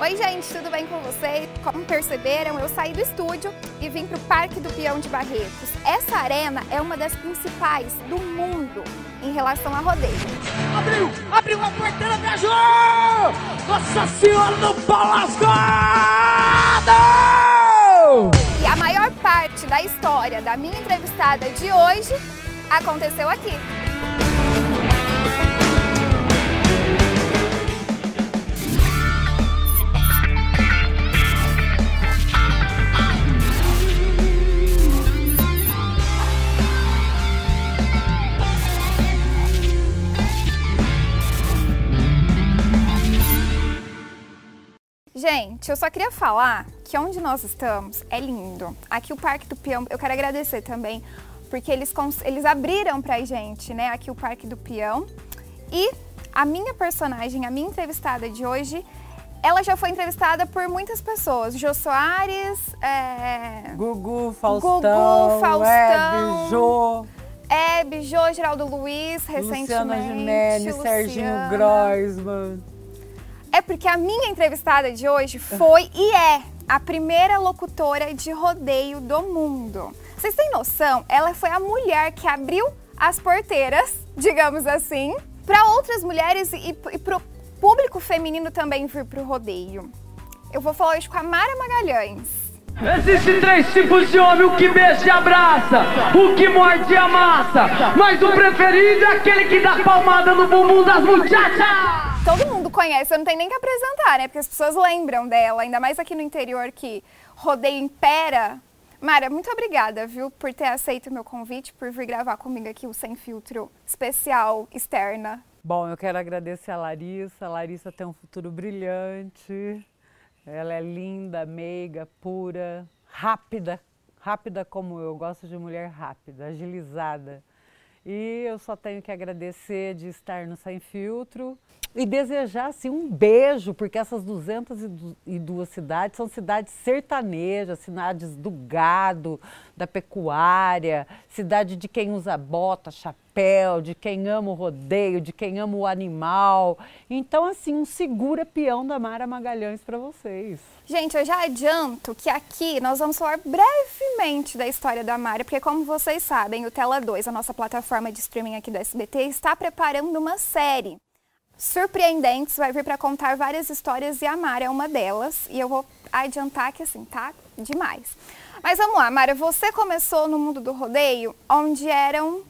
Oi, gente, tudo bem com vocês? Como perceberam, eu saí do estúdio e vim para o Parque do Peão de Barretos. Essa arena é uma das principais do mundo em relação a rodeio. Abriu! Abriu a porteira, viajou! Nossa Senhora do Palascado! E a maior parte da história da minha entrevistada de hoje aconteceu aqui. Gente, eu só queria falar que onde nós estamos é lindo. Aqui o Parque do Peão, eu quero agradecer também, porque eles, eles abriram pra gente, né, aqui o Parque do Peão. E a minha personagem, a minha entrevistada de hoje, ela já foi entrevistada por muitas pessoas. Jô Soares, é... Gugu, Faustão, Gugu, Faustão Hebe, Jô. Hebe, Jô, Geraldo Luiz, recentemente. Luciana Ginelli, Serginho Groisman. É porque a minha entrevistada de hoje foi e é a primeira locutora de rodeio do mundo. Vocês têm noção? Ela foi a mulher que abriu as porteiras, digamos assim, para outras mulheres e, e para o público feminino também vir para o rodeio. Eu vou falar hoje com a Mara Magalhães. Existem três tipos de homem: o que beija e abraça, o que morde e amassa. Mas o preferido é aquele que dá palmada no bumbum das muchachas todo mundo conhece, eu não tenho nem que apresentar, né? Porque as pessoas lembram dela, ainda mais aqui no interior que rodeio impera. Mara, muito obrigada, viu, por ter aceito o meu convite, por vir gravar comigo aqui o Sem Filtro especial externa. Bom, eu quero agradecer a Larissa. A Larissa tem um futuro brilhante. Ela é linda, meiga, pura, rápida, rápida como eu. Gosto de mulher rápida, agilizada. E eu só tenho que agradecer de estar no Sem Filtro e desejar assim, um beijo, porque essas 202 cidades são cidades sertanejas, cidades do gado, da pecuária, cidade de quem usa bota, chapéu, de quem ama o rodeio, de quem ama o animal. Então, assim, um segura peão da Mara Magalhães para vocês. Gente, eu já adianto que aqui nós vamos falar brevemente da história da Mara, porque como vocês sabem, o Tela 2, a nossa plataforma de streaming aqui do SBT, está preparando uma série surpreendentes, vai vir para contar várias histórias e a Mara é uma delas. E eu vou adiantar que assim, tá demais. Mas vamos lá, Mara, você começou no mundo do rodeio onde eram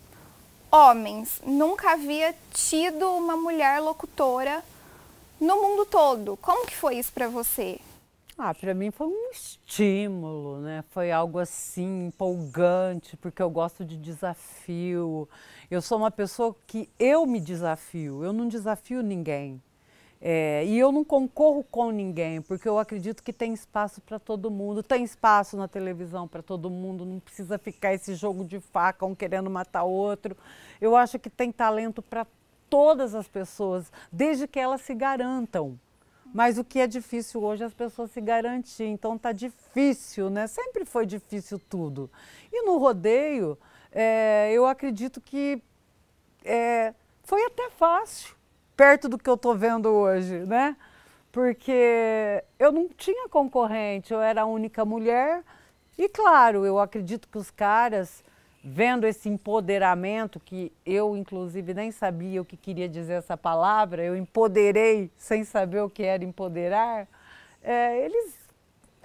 homens. Nunca havia tido uma mulher locutora no mundo todo. Como que foi isso para você? Ah, para mim foi um estímulo, né? Foi algo assim empolgante, porque eu gosto de desafio. Eu sou uma pessoa que eu me desafio, eu não desafio ninguém. É, e eu não concorro com ninguém, porque eu acredito que tem espaço para todo mundo, tem espaço na televisão para todo mundo, não precisa ficar esse jogo de faca, um querendo matar outro. Eu acho que tem talento para todas as pessoas, desde que elas se garantam. Mas o que é difícil hoje é as pessoas se garantir, então tá difícil, né? Sempre foi difícil tudo. E no rodeio, é, eu acredito que é, foi até fácil, perto do que eu estou vendo hoje, né? Porque eu não tinha concorrente, eu era a única mulher. E claro, eu acredito que os caras, vendo esse empoderamento, que eu inclusive nem sabia o que queria dizer essa palavra, eu empoderei sem saber o que era empoderar, é, eles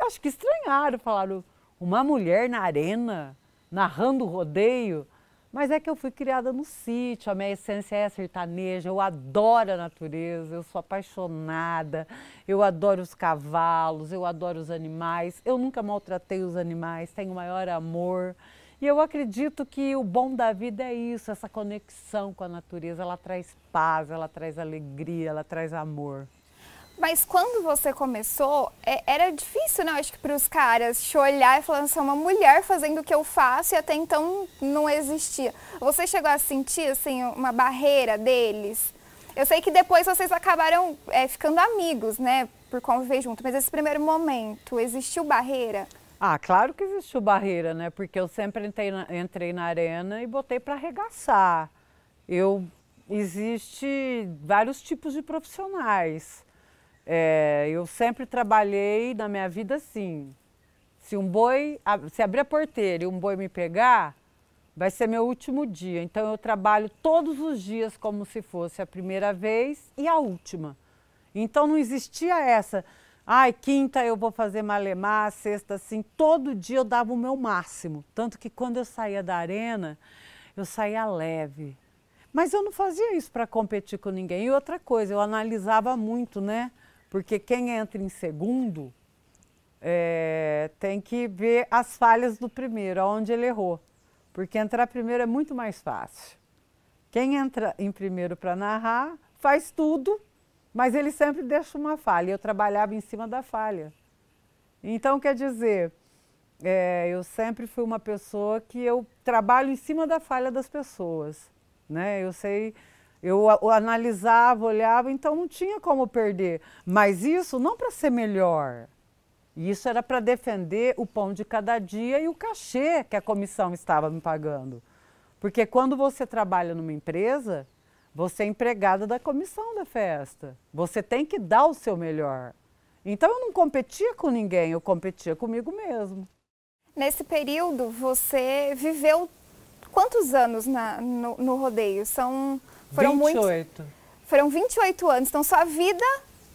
acho que estranharam, falaram, uma mulher na arena? narrando rodeio, mas é que eu fui criada no sítio, a minha essência é sertaneja, eu adoro a natureza, eu sou apaixonada, eu adoro os cavalos, eu adoro os animais, eu nunca maltratei os animais, tenho o maior amor. E eu acredito que o bom da vida é isso, essa conexão com a natureza, ela traz paz, ela traz alegria, ela traz amor. Mas quando você começou, é, era difícil, né? Acho que para os caras te olhar e falar assim, uma mulher fazendo o que eu faço e até então não existia. Você chegou a sentir, assim, uma barreira deles? Eu sei que depois vocês acabaram é, ficando amigos, né? Por conviver junto, mas esse primeiro momento, existiu barreira? Ah, claro que existiu barreira, né? Porque eu sempre entrei na, entrei na arena e botei para arregaçar. Eu existe vários tipos de profissionais. É, eu sempre trabalhei na minha vida assim. Se um boi, se abrir a porteira e um boi me pegar, vai ser meu último dia. Então eu trabalho todos os dias como se fosse a primeira vez e a última. Então não existia essa, ai, quinta eu vou fazer malemar, sexta assim, todo dia eu dava o meu máximo. Tanto que quando eu saía da arena, eu saía leve. Mas eu não fazia isso para competir com ninguém. E outra coisa, eu analisava muito, né? Porque quem entra em segundo é, tem que ver as falhas do primeiro, aonde ele errou. Porque entrar primeiro é muito mais fácil. Quem entra em primeiro para narrar faz tudo, mas ele sempre deixa uma falha. Eu trabalhava em cima da falha. Então, quer dizer, é, eu sempre fui uma pessoa que eu trabalho em cima da falha das pessoas. Né? Eu sei eu, eu analisava, olhava, então não tinha como perder. Mas isso não para ser melhor. Isso era para defender o pão de cada dia e o cachê que a comissão estava me pagando. Porque quando você trabalha numa empresa, você é empregada da comissão da festa. Você tem que dar o seu melhor. Então eu não competia com ninguém, eu competia comigo mesmo. Nesse período, você viveu quantos anos na, no, no rodeio? São foram 28. Muitos, foram 28 anos. Então, sua vida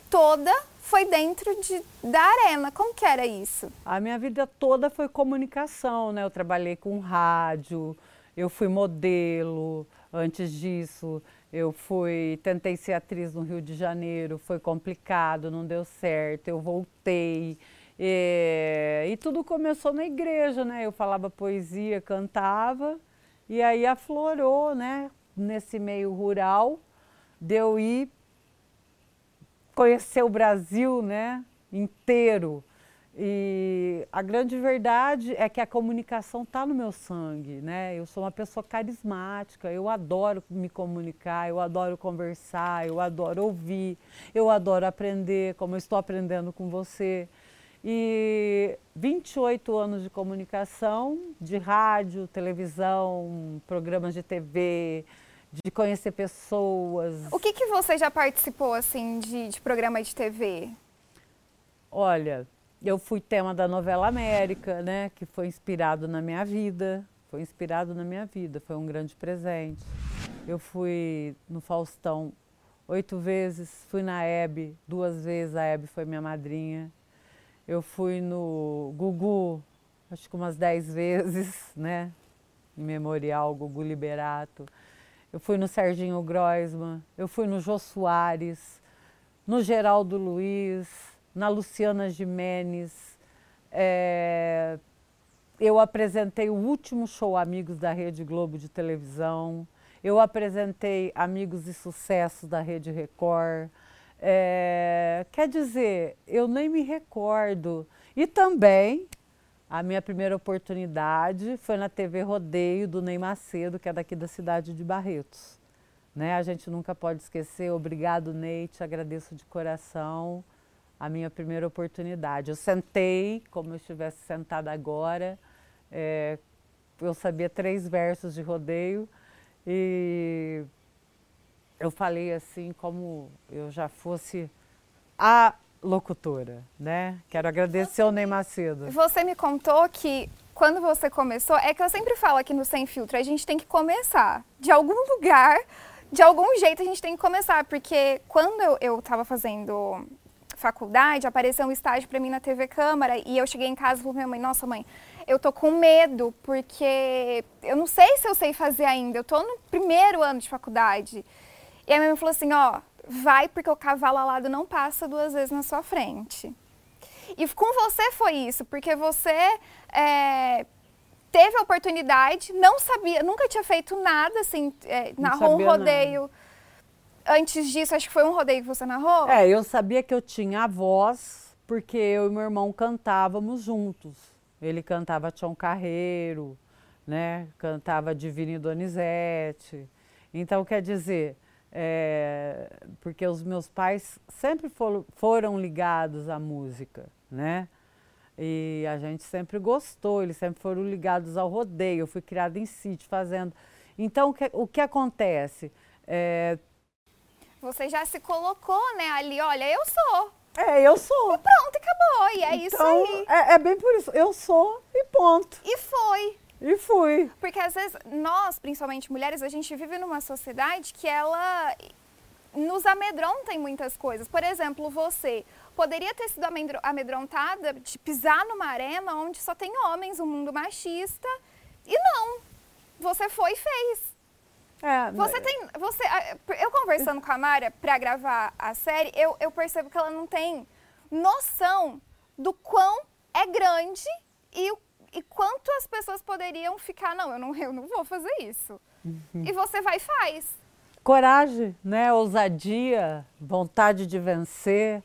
toda foi dentro de, da arena. Como que era isso? A minha vida toda foi comunicação, né? Eu trabalhei com rádio, eu fui modelo antes disso. Eu fui, tentei ser atriz no Rio de Janeiro, foi complicado, não deu certo. Eu voltei. E, e tudo começou na igreja, né? Eu falava poesia, cantava, e aí aflorou, né? nesse meio rural, de eu ir conhecer o Brasil né, inteiro. E a grande verdade é que a comunicação está no meu sangue, né? Eu sou uma pessoa carismática, eu adoro me comunicar, eu adoro conversar, eu adoro ouvir, eu adoro aprender, como eu estou aprendendo com você. E 28 anos de comunicação, de rádio, televisão, programas de TV, de conhecer pessoas. O que, que você já participou assim de, de programa de TV? Olha, eu fui tema da novela América, né, que foi inspirado na minha vida, foi inspirado na minha vida, foi um grande presente. Eu fui no Faustão oito vezes, fui na Hebe duas vezes, a Hebe foi minha madrinha. Eu fui no Gugu, acho que umas dez vezes, né, memorial Gugu Liberato eu fui no Serginho Groisman, eu fui no Jô Soares, no Geraldo Luiz, na Luciana Jimenez. É, eu apresentei o último show Amigos da Rede Globo de televisão. Eu apresentei Amigos e Sucessos da Rede Record. É, quer dizer, eu nem me recordo. E também a minha primeira oportunidade foi na TV Rodeio do Ney Macedo, que é daqui da cidade de Barretos. Né? A gente nunca pode esquecer. Obrigado, Ney, te agradeço de coração a minha primeira oportunidade. Eu sentei como eu estivesse sentada agora. É, eu sabia três versos de rodeio e eu falei assim como eu já fosse a locutora, né? Quero agradecer ao Ney Macedo. Você me contou que quando você começou, é que eu sempre falo aqui no Sem Filtro, a gente tem que começar. De algum lugar, de algum jeito a gente tem que começar, porque quando eu estava fazendo faculdade, apareceu um estágio para mim na TV Câmara e eu cheguei em casa e falei, minha mãe, nossa mãe, eu tô com medo porque eu não sei se eu sei fazer ainda, eu tô no primeiro ano de faculdade. E a minha mãe falou assim, ó, vai porque o cavalo alado não passa duas vezes na sua frente. E com você foi isso, porque você é, teve a oportunidade, não sabia, nunca tinha feito nada assim, é, narrou um rodeio. Nada. Antes disso, acho que foi um rodeio que você narrou? É, eu sabia que eu tinha a voz, porque eu e meu irmão cantávamos juntos. Ele cantava Tião Carreiro, né? Cantava Divine Donizete. Então, quer dizer, é, porque os meus pais sempre for, foram ligados à música, né? E a gente sempre gostou, eles sempre foram ligados ao rodeio. Eu fui criada em sítio, fazendo. Então, o que, o que acontece? É... Você já se colocou, né, ali, olha, eu sou. É, eu sou. E pronto, acabou. E é então, isso aí. É, é bem por isso. Eu sou e ponto. E foi. E fui. Porque às vezes nós, principalmente mulheres, a gente vive numa sociedade que ela nos amedronta em muitas coisas. Por exemplo, você poderia ter sido amedrontada de pisar numa arena onde só tem homens, um mundo machista, e não. Você foi e fez. É, você tem. Você, eu conversando com a Mara para gravar a série, eu, eu percebo que ela não tem noção do quão é grande e e quanto as pessoas poderiam ficar, não, eu não, eu não vou fazer isso. Uhum. E você vai e faz. Coragem, né? Ousadia, vontade de vencer.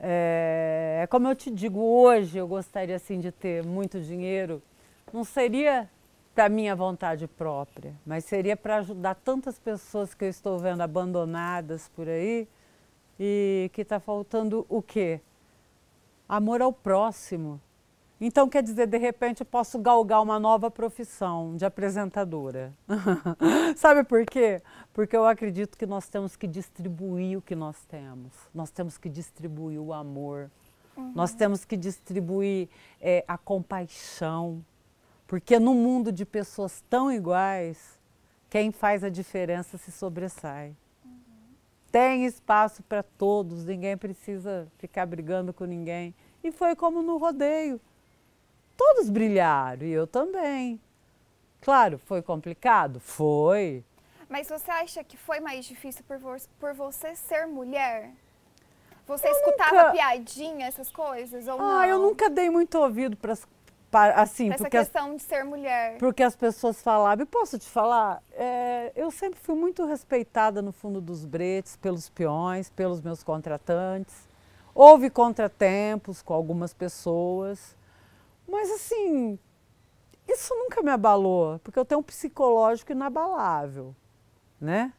É, é como eu te digo, hoje eu gostaria assim de ter muito dinheiro. Não seria para minha vontade própria, mas seria para ajudar tantas pessoas que eu estou vendo abandonadas por aí e que está faltando o quê? Amor ao próximo, então, quer dizer, de repente eu posso galgar uma nova profissão de apresentadora. Sabe por quê? Porque eu acredito que nós temos que distribuir o que nós temos. Nós temos que distribuir o amor. Uhum. Nós temos que distribuir é, a compaixão. Porque no mundo de pessoas tão iguais, quem faz a diferença se sobressai. Uhum. Tem espaço para todos, ninguém precisa ficar brigando com ninguém. E foi como no rodeio. Todos brilharam e eu também. Claro, foi complicado? Foi. Mas você acha que foi mais difícil por, vo por você ser mulher? Você eu escutava nunca... piadinha, essas coisas? Ou ah, não? eu nunca dei muito ouvido para assim, Essa questão as, de ser mulher. Porque as pessoas falavam, e posso te falar, é, eu sempre fui muito respeitada no fundo dos bretes, pelos peões, pelos meus contratantes. Houve contratempos com algumas pessoas, mas assim, isso nunca me abalou, porque eu tenho um psicológico inabalável, né?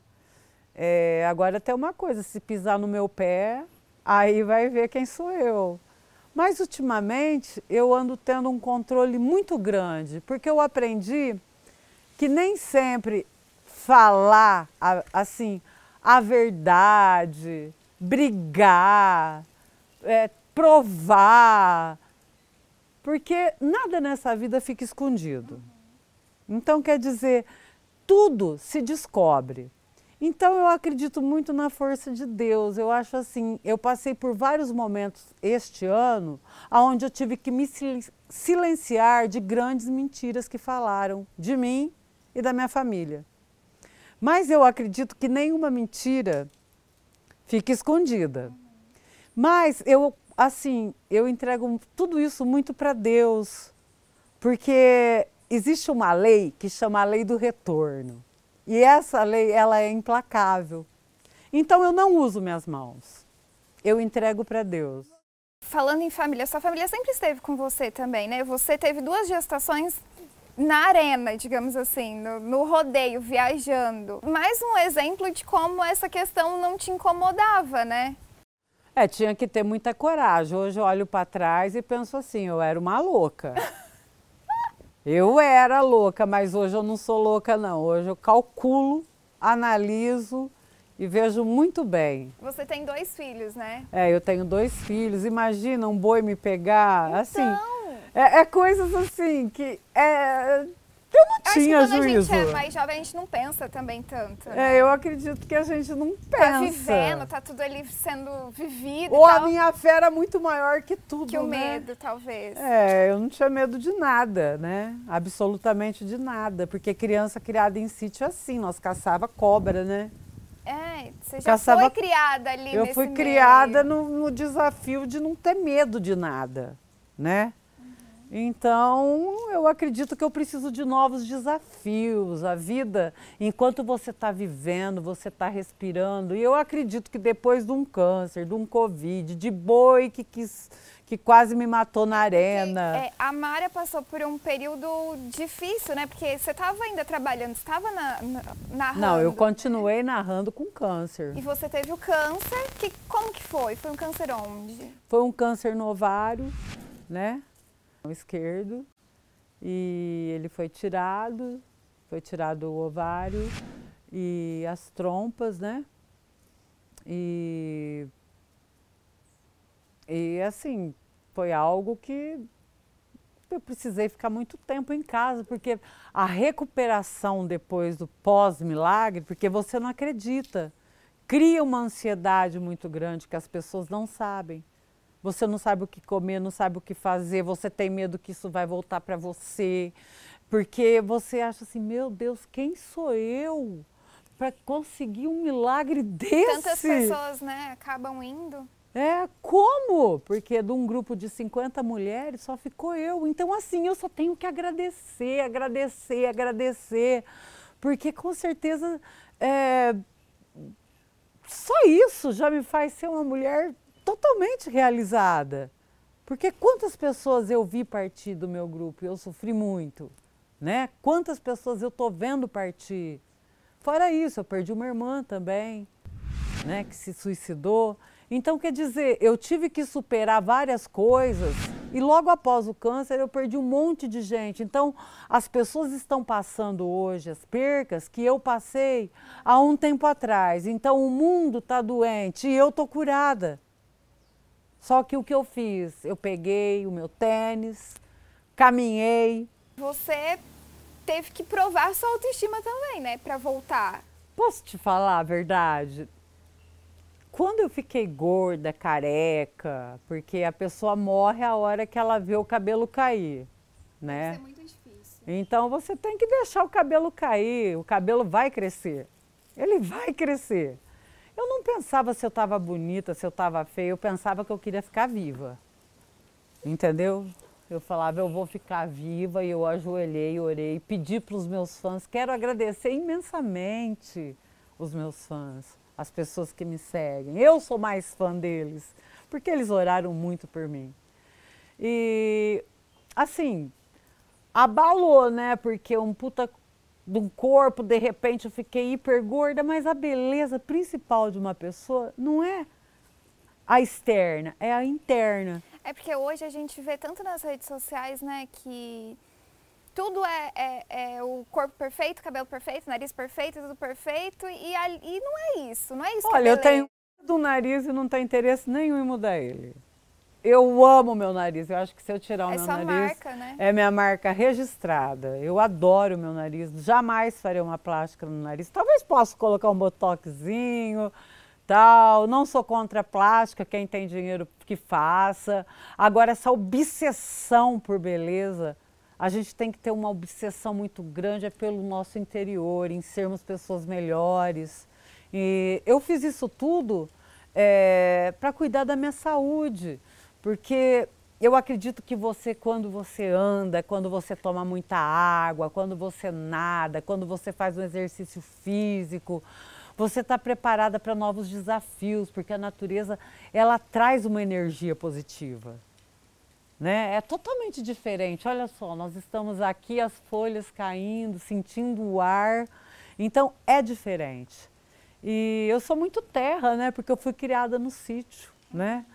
É, agora tem uma coisa, se pisar no meu pé, aí vai ver quem sou eu. Mas ultimamente eu ando tendo um controle muito grande, porque eu aprendi que nem sempre falar assim a verdade, brigar, é, provar, porque nada nessa vida fica escondido. Então, quer dizer, tudo se descobre. Então, eu acredito muito na força de Deus. Eu acho assim, eu passei por vários momentos este ano onde eu tive que me silenciar de grandes mentiras que falaram de mim e da minha família. Mas eu acredito que nenhuma mentira fica escondida. Mas eu assim, eu entrego tudo isso muito para Deus, porque existe uma lei que chama a lei do retorno. E essa lei, ela é implacável. Então eu não uso minhas mãos. Eu entrego para Deus. Falando em família, sua família sempre esteve com você também, né? Você teve duas gestações na arena, digamos assim, no, no, rodeio, viajando. Mais um exemplo de como essa questão não te incomodava, né? É, tinha que ter muita coragem. Hoje eu olho para trás e penso assim, eu era uma louca. Eu era louca, mas hoje eu não sou louca não. Hoje eu calculo, analiso e vejo muito bem. Você tem dois filhos, né? É, eu tenho dois filhos. Imagina um boi me pegar, assim, então... assim. É, é coisas assim que é, eu não eu tinha acho que quando juízo. a gente é mais jovem, a gente não pensa também tanto. Né? É, eu acredito que a gente não pensa. Tá vivendo, tá tudo ali sendo vivido. Ou a minha fé era muito maior que tudo. Que o né? medo, talvez. É, eu não tinha medo de nada, né? Absolutamente de nada. Porque criança criada em sítio é assim, nós caçava cobra, né? É, você já caçava... foi criada ali Eu fui meio. criada no, no desafio de não ter medo de nada, né? Então, eu acredito que eu preciso de novos desafios. A vida, enquanto você está vivendo, você está respirando. E eu acredito que depois de um câncer, de um Covid, de boi que quis que quase me matou na arena. É, a Mária passou por um período difícil, né? Porque você estava ainda trabalhando, estava na, na, narrando. Não, eu continuei narrando com câncer. E você teve o câncer, que como que foi? Foi um câncer onde? Foi um câncer no ovário, né? Esquerdo e ele foi tirado, foi tirado o ovário e as trompas, né? E E assim, foi algo que eu precisei ficar muito tempo em casa, porque a recuperação depois do pós-milagre, porque você não acredita, cria uma ansiedade muito grande que as pessoas não sabem. Você não sabe o que comer, não sabe o que fazer, você tem medo que isso vai voltar para você, porque você acha assim, meu Deus, quem sou eu para conseguir um milagre desse? Tantas pessoas, né, acabam indo. É, como? Porque de um grupo de 50 mulheres só ficou eu. Então, assim, eu só tenho que agradecer, agradecer, agradecer. Porque com certeza é, só isso já me faz ser uma mulher totalmente realizada. Porque quantas pessoas eu vi partir do meu grupo? Eu sofri muito, né? Quantas pessoas eu tô vendo partir? Fora isso, eu perdi uma irmã também, né, que se suicidou. Então, quer dizer, eu tive que superar várias coisas e logo após o câncer eu perdi um monte de gente. Então, as pessoas estão passando hoje as percas que eu passei há um tempo atrás. Então, o mundo está doente e eu estou curada. Só que o que eu fiz? Eu peguei o meu tênis, caminhei. Você teve que provar sua autoestima também, né, para voltar. Posso te falar a verdade? Quando eu fiquei gorda, careca, porque a pessoa morre a hora que ela vê o cabelo cair, né? Isso é muito difícil. Então você tem que deixar o cabelo cair, o cabelo vai crescer. Ele vai crescer. Não pensava se eu estava bonita, se eu estava feia, eu pensava que eu queria ficar viva. Entendeu? Eu falava, eu vou ficar viva e eu ajoelhei, orei, pedi para os meus fãs, quero agradecer imensamente os meus fãs as pessoas que me seguem. Eu sou mais fã deles, porque eles oraram muito por mim. E assim, abalou, né? Porque um puta de um corpo, de repente eu fiquei hiper gorda, mas a beleza principal de uma pessoa não é a externa, é a interna. É porque hoje a gente vê tanto nas redes sociais, né, que tudo é, é, é, o corpo perfeito, cabelo perfeito, nariz perfeito, tudo perfeito. E, e não é isso, não é isso Olha, eu tenho do nariz e não tenho interesse nenhum em mudar ele. Eu amo meu nariz. Eu acho que se eu tirar o é meu nariz. Marca, né? É minha marca registrada. Eu adoro o meu nariz. Jamais farei uma plástica no nariz. Talvez possa colocar um botoxzinho, tal. Não sou contra a plástica, quem tem dinheiro que faça. Agora, essa obsessão por beleza a gente tem que ter uma obsessão muito grande é pelo nosso interior, em sermos pessoas melhores. E eu fiz isso tudo é, para cuidar da minha saúde, porque eu acredito que você, quando você anda, quando você toma muita água, quando você nada, quando você faz um exercício físico, você está preparada para novos desafios, porque a natureza ela traz uma energia positiva. Né? É totalmente diferente. Olha só, nós estamos aqui, as folhas caindo, sentindo o ar. Então é diferente. E eu sou muito terra, né? Porque eu fui criada no sítio, né?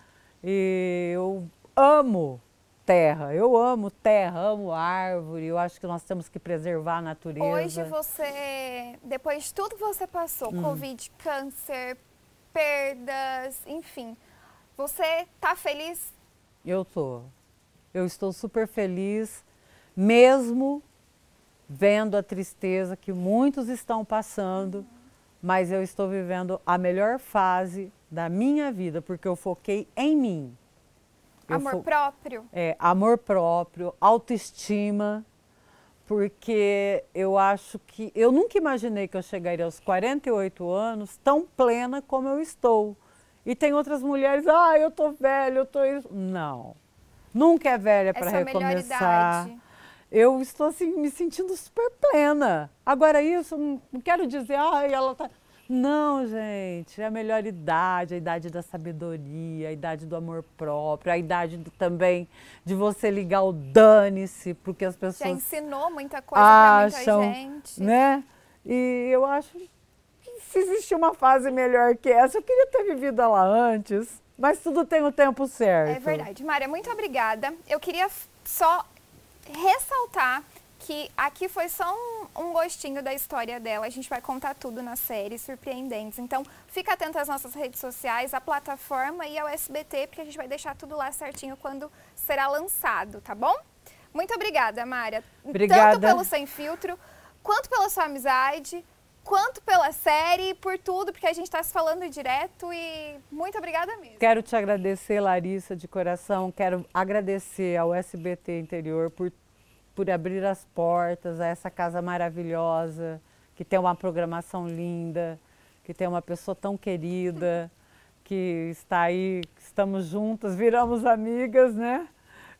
E eu amo terra, eu amo terra, amo árvore. Eu acho que nós temos que preservar a natureza. Hoje você, depois de tudo que você passou, hum. Covid, câncer, perdas, enfim, você tá feliz? Eu tô. Eu estou super feliz, mesmo vendo a tristeza que muitos estão passando, mas eu estou vivendo a melhor fase da minha vida, porque eu foquei em mim. Eu amor fo... próprio? É, amor próprio, autoestima, porque eu acho que. Eu nunca imaginei que eu chegaria aos 48 anos tão plena como eu estou. E tem outras mulheres, ah, eu tô velha, eu tô. Não. Nunca é velha para recomeçar. Eu estou assim me sentindo super plena. Agora isso não quero dizer, ah, ela tá não, gente, é a melhor idade, a idade da sabedoria, a idade do amor próprio, a idade do, também de você ligar o dane-se, porque as pessoas. Já ensinou muita coisa acham, pra muita gente. Né? E eu acho que se existir uma fase melhor que essa, eu queria ter vivido ela antes. Mas tudo tem o tempo certo. É verdade. Mária, muito obrigada. Eu queria só ressaltar que aqui foi só um, um, gostinho da história dela. A gente vai contar tudo na série, surpreendentes. Então, fica atento às nossas redes sociais, à plataforma e ao SBT, porque a gente vai deixar tudo lá certinho quando será lançado, tá bom? Muito obrigada, Mária. Obrigada. Tanto pelo Sem Filtro, quanto pela sua amizade, quanto pela série, por tudo, porque a gente está se falando direto e muito obrigada mesmo. Quero te agradecer, Larissa, de coração. Quero agradecer ao SBT Interior por por abrir as portas a essa casa maravilhosa, que tem uma programação linda, que tem uma pessoa tão querida, que está aí, estamos juntas, viramos amigas, né?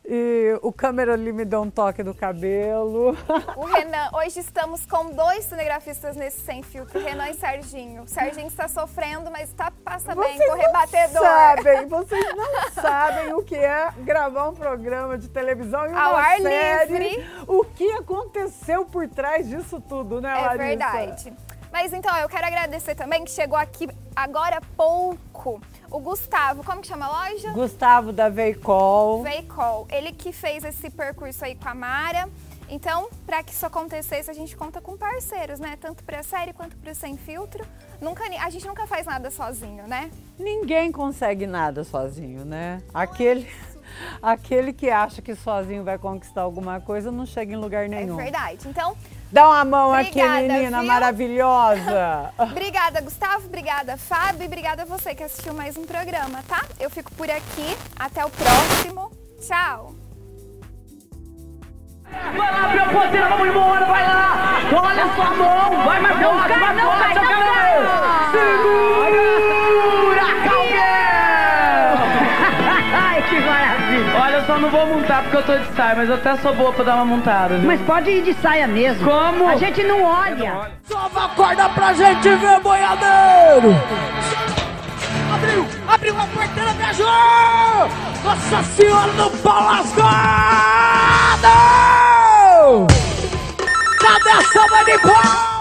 E o câmera ali me deu um toque do cabelo. O Renan, hoje estamos com dois cinegrafistas nesse sem filtro, Renan e Serginho. O Serginho está sofrendo, mas está passa vocês bem com o rebatedor. Sabem, vocês não sabem o que é gravar um programa de televisão e uma Ao ar série. livre. O que aconteceu por trás disso tudo, né, É Larissa? verdade. Mas então, eu quero agradecer também que chegou aqui agora há pouco o Gustavo. Como que chama a loja? Gustavo da Veicol. Veicol. Ele que fez esse percurso aí com a Mara. Então, para que isso acontecesse, a gente conta com parceiros, né? Tanto para a série quanto para o Sem Filtro. Nunca, a gente nunca faz nada sozinho, né? Ninguém consegue nada sozinho, né? Aquele, aquele que acha que sozinho vai conquistar alguma coisa não chega em lugar É nenhum. verdade. Então, Dá uma mão Obrigada, aqui, menina viu? maravilhosa. obrigada, Gustavo. Obrigada, Fábio. E obrigada a você que assistiu mais um programa, tá? Eu fico por aqui. Até o próximo. Tchau. Vai lá, a porteira, vamos embora, vai lá! Olha só a mão! Vai mais forte, cai, vai não cai, não Cabelo! Vou montar porque eu tô de saia, mas eu até sou boa pra dar uma montada, viu? Mas pode ir de saia mesmo. Como? A gente não olha. Sova a corda pra gente ver, boiadeiro! Abriu, abriu a porteira, viajou! Nossa Senhora do Pau lascado! Cadê essa vai de pau?